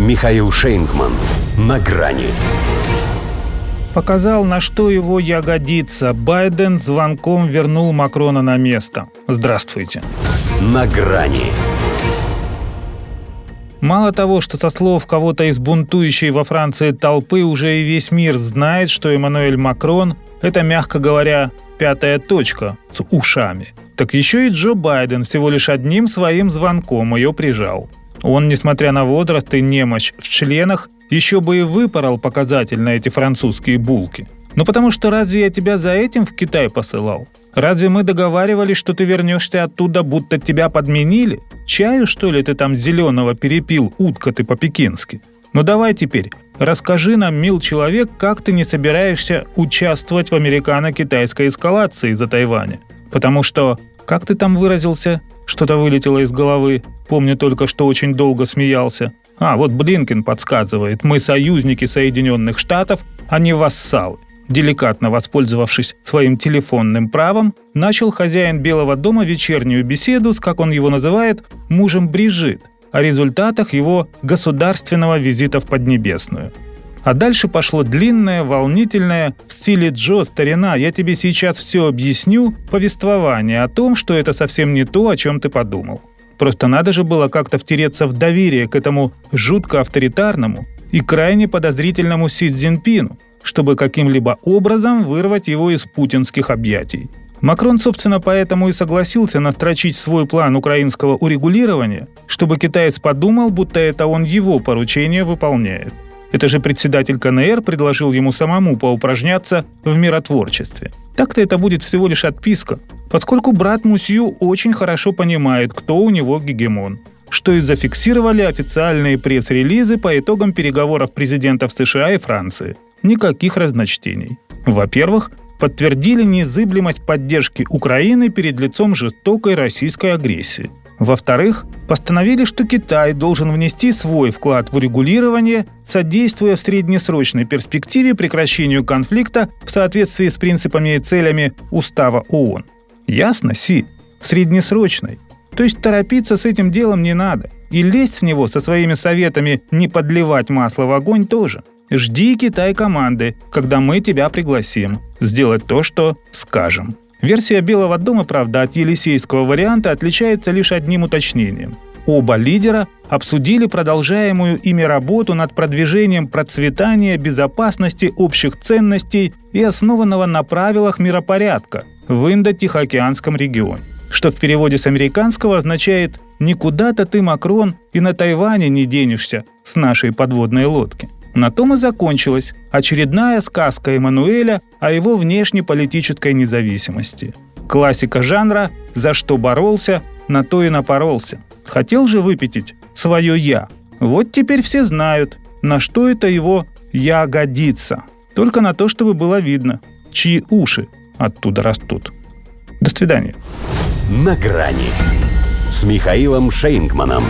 Михаил Шейнгман. На грани. Показал, на что его ягодица. Байден звонком вернул Макрона на место. Здравствуйте. На грани. Мало того, что со слов кого-то из бунтующей во Франции толпы уже и весь мир знает, что Эммануэль Макрон – это, мягко говоря, пятая точка с ушами. Так еще и Джо Байден всего лишь одним своим звонком ее прижал. Он, несмотря на возраст и немощь в членах, еще бы и выпорол показательно эти французские булки. Ну потому что разве я тебя за этим в Китай посылал? Разве мы договаривались, что ты вернешься оттуда, будто тебя подменили? Чаю, что ли, ты там зеленого перепил, утка ты по-пекински? Ну давай теперь, расскажи нам, мил человек, как ты не собираешься участвовать в американо-китайской эскалации за Тайваня? Потому что, как ты там выразился, что-то вылетело из головы, помню только, что очень долго смеялся. А, вот Блинкин подсказывает, мы союзники Соединенных Штатов, а не вассалы. Деликатно воспользовавшись своим телефонным правом, начал хозяин Белого дома вечернюю беседу с, как он его называет, мужем Брижит, о результатах его государственного визита в Поднебесную. А дальше пошло длинное, волнительное, в стиле Джо, старина, я тебе сейчас все объясню, повествование о том, что это совсем не то, о чем ты подумал. Просто надо же было как-то втереться в доверие к этому жутко авторитарному и крайне подозрительному Си Цзиньпину, чтобы каким-либо образом вырвать его из путинских объятий. Макрон, собственно, поэтому и согласился настрочить свой план украинского урегулирования, чтобы китаец подумал, будто это он его поручение выполняет. Это же председатель КНР предложил ему самому поупражняться в миротворчестве. Так-то это будет всего лишь отписка, поскольку брат Мусью очень хорошо понимает, кто у него гегемон что и зафиксировали официальные пресс-релизы по итогам переговоров президентов США и Франции – никаких разночтений. Во-первых, подтвердили незыблемость поддержки Украины перед лицом жестокой российской агрессии. Во-вторых, постановили, что Китай должен внести свой вклад в урегулирование, содействуя в среднесрочной перспективе прекращению конфликта в соответствии с принципами и целями Устава ООН. Ясно, Си? Среднесрочной. То есть торопиться с этим делом не надо. И лезть в него со своими советами не подливать масло в огонь тоже. Жди Китай команды, когда мы тебя пригласим. Сделать то, что скажем. Версия Белого дома, правда, от Елисейского варианта отличается лишь одним уточнением. Оба лидера обсудили продолжаемую ими работу над продвижением процветания, безопасности, общих ценностей и основанного на правилах миропорядка в Индо-Тихоокеанском регионе что в переводе с американского означает «никуда-то ты, Макрон, и на Тайване не денешься с нашей подводной лодки». На том и закончилась очередная сказка Эммануэля о его внешнеполитической независимости. Классика жанра «За что боролся, на то и напоролся». Хотел же выпятить свое «я». Вот теперь все знают, на что это его «я» годится. Только на то, чтобы было видно, чьи уши оттуда растут. До свидания. «На грани» с Михаилом Шейнгманом.